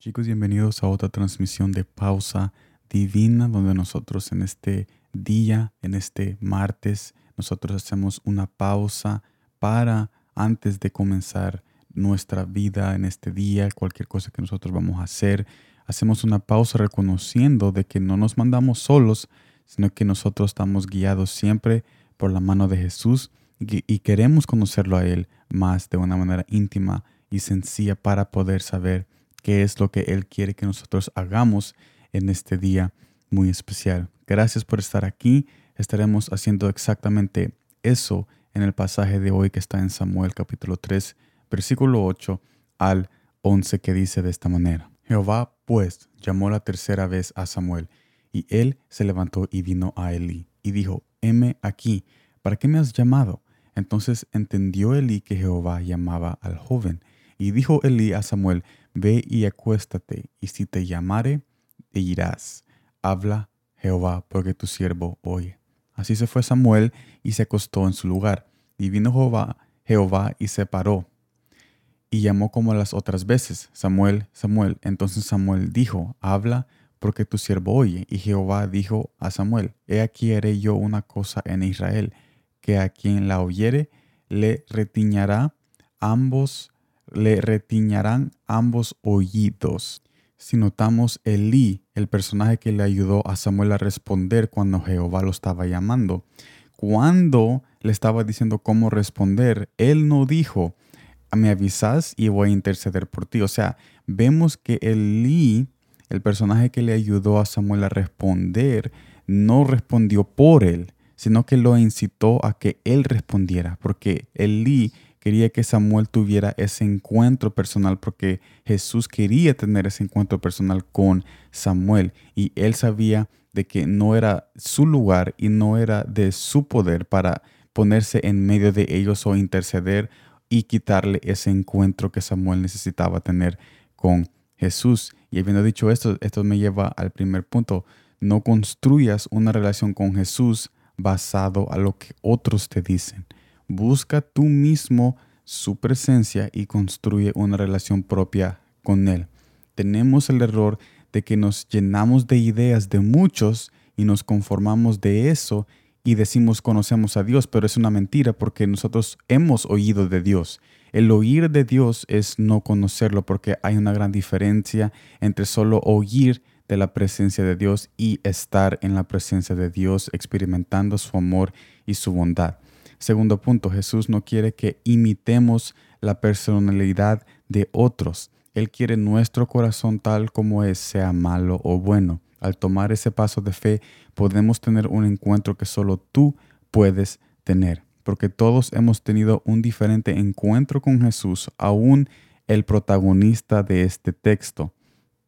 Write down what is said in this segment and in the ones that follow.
Chicos, bienvenidos a otra transmisión de Pausa Divina, donde nosotros en este día, en este martes, nosotros hacemos una pausa para antes de comenzar nuestra vida en este día, cualquier cosa que nosotros vamos a hacer, hacemos una pausa reconociendo de que no nos mandamos solos, sino que nosotros estamos guiados siempre por la mano de Jesús y, queremos conocerlo a Él más de una manera íntima y sencilla para poder saber qué es lo que Él quiere que nosotros hagamos en este día muy especial. Gracias por estar aquí. Estaremos haciendo exactamente eso en el pasaje de hoy que está en Samuel capítulo 3, versículo 8 al 11 que dice de esta manera. Jehová pues llamó la tercera vez a Samuel y él se levantó y vino a Elí y dijo, heme aquí, ¿para qué me has llamado? Entonces entendió Elí que Jehová llamaba al joven y dijo Elí a Samuel, Ve y acuéstate, y si te llamare, te irás. Habla Jehová, porque tu siervo oye. Así se fue Samuel y se acostó en su lugar. Y vino Jehová, Jehová y se paró. Y llamó como las otras veces, Samuel, Samuel. Entonces Samuel dijo, Habla, porque tu siervo oye. Y Jehová dijo a Samuel, He aquí haré yo una cosa en Israel, que a quien la oyere le retiñará ambos le retiñarán ambos oídos. Si notamos Elí, el personaje que le ayudó a Samuel a responder cuando Jehová lo estaba llamando, cuando le estaba diciendo cómo responder, él no dijo, me avisas y voy a interceder por ti. O sea, vemos que Elí, el personaje que le ayudó a Samuel a responder, no respondió por él, sino que lo incitó a que él respondiera, porque Elí quería que Samuel tuviera ese encuentro personal porque Jesús quería tener ese encuentro personal con Samuel y él sabía de que no era su lugar y no era de su poder para ponerse en medio de ellos o interceder y quitarle ese encuentro que Samuel necesitaba tener con Jesús. Y habiendo dicho esto, esto me lleva al primer punto. No construyas una relación con Jesús basado a lo que otros te dicen. Busca tú mismo su presencia y construye una relación propia con Él. Tenemos el error de que nos llenamos de ideas de muchos y nos conformamos de eso y decimos conocemos a Dios, pero es una mentira porque nosotros hemos oído de Dios. El oír de Dios es no conocerlo porque hay una gran diferencia entre solo oír de la presencia de Dios y estar en la presencia de Dios experimentando su amor y su bondad. Segundo punto, Jesús no quiere que imitemos la personalidad de otros. Él quiere nuestro corazón tal como es, sea malo o bueno. Al tomar ese paso de fe, podemos tener un encuentro que solo tú puedes tener, porque todos hemos tenido un diferente encuentro con Jesús, aún el protagonista de este texto.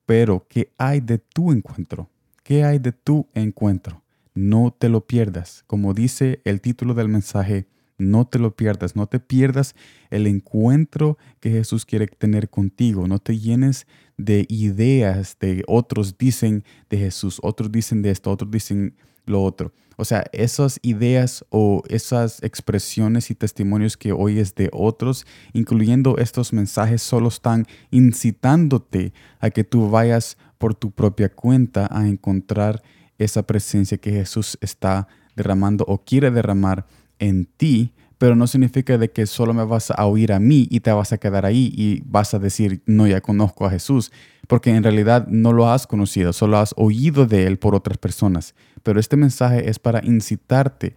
Pero, ¿qué hay de tu encuentro? ¿Qué hay de tu encuentro? No te lo pierdas. Como dice el título del mensaje, no te lo pierdas, no te pierdas el encuentro que Jesús quiere tener contigo, no te llenes de ideas de otros dicen de Jesús, otros dicen de esto, otros dicen lo otro. O sea, esas ideas o esas expresiones y testimonios que oyes de otros, incluyendo estos mensajes, solo están incitándote a que tú vayas por tu propia cuenta a encontrar esa presencia que Jesús está derramando o quiere derramar en ti, pero no significa de que solo me vas a oír a mí y te vas a quedar ahí y vas a decir, no, ya conozco a Jesús, porque en realidad no lo has conocido, solo has oído de Él por otras personas. Pero este mensaje es para incitarte,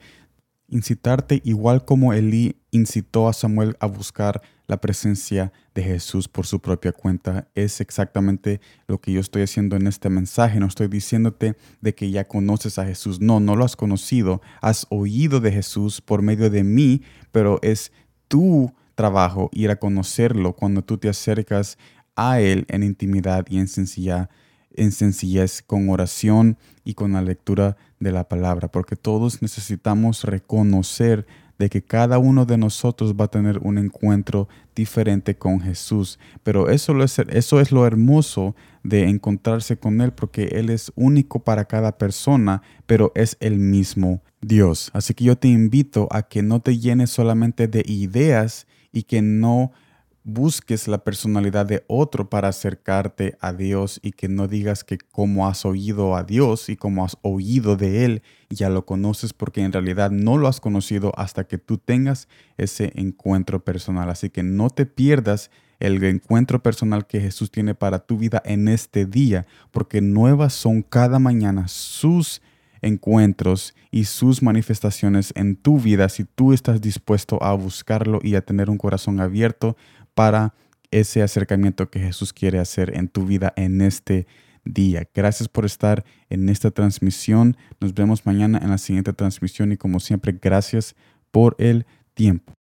incitarte igual como Elí incitó a Samuel a buscar la presencia de Jesús por su propia cuenta. Es exactamente lo que yo estoy haciendo en este mensaje. No estoy diciéndote de que ya conoces a Jesús. No, no lo has conocido. Has oído de Jesús por medio de mí, pero es tu trabajo ir a conocerlo cuando tú te acercas a Él en intimidad y en sencillez en sencillez, con oración y con la lectura de la palabra, porque todos necesitamos reconocer de que cada uno de nosotros va a tener un encuentro diferente con Jesús. Pero eso, es, eso es lo hermoso de encontrarse con Él, porque Él es único para cada persona, pero es el mismo Dios. Así que yo te invito a que no te llenes solamente de ideas y que no busques la personalidad de otro para acercarte a Dios y que no digas que como has oído a Dios y como has oído de Él, ya lo conoces porque en realidad no lo has conocido hasta que tú tengas ese encuentro personal. Así que no te pierdas el encuentro personal que Jesús tiene para tu vida en este día, porque nuevas son cada mañana sus encuentros y sus manifestaciones en tu vida si tú estás dispuesto a buscarlo y a tener un corazón abierto para ese acercamiento que Jesús quiere hacer en tu vida en este día. Gracias por estar en esta transmisión. Nos vemos mañana en la siguiente transmisión y como siempre, gracias por el tiempo.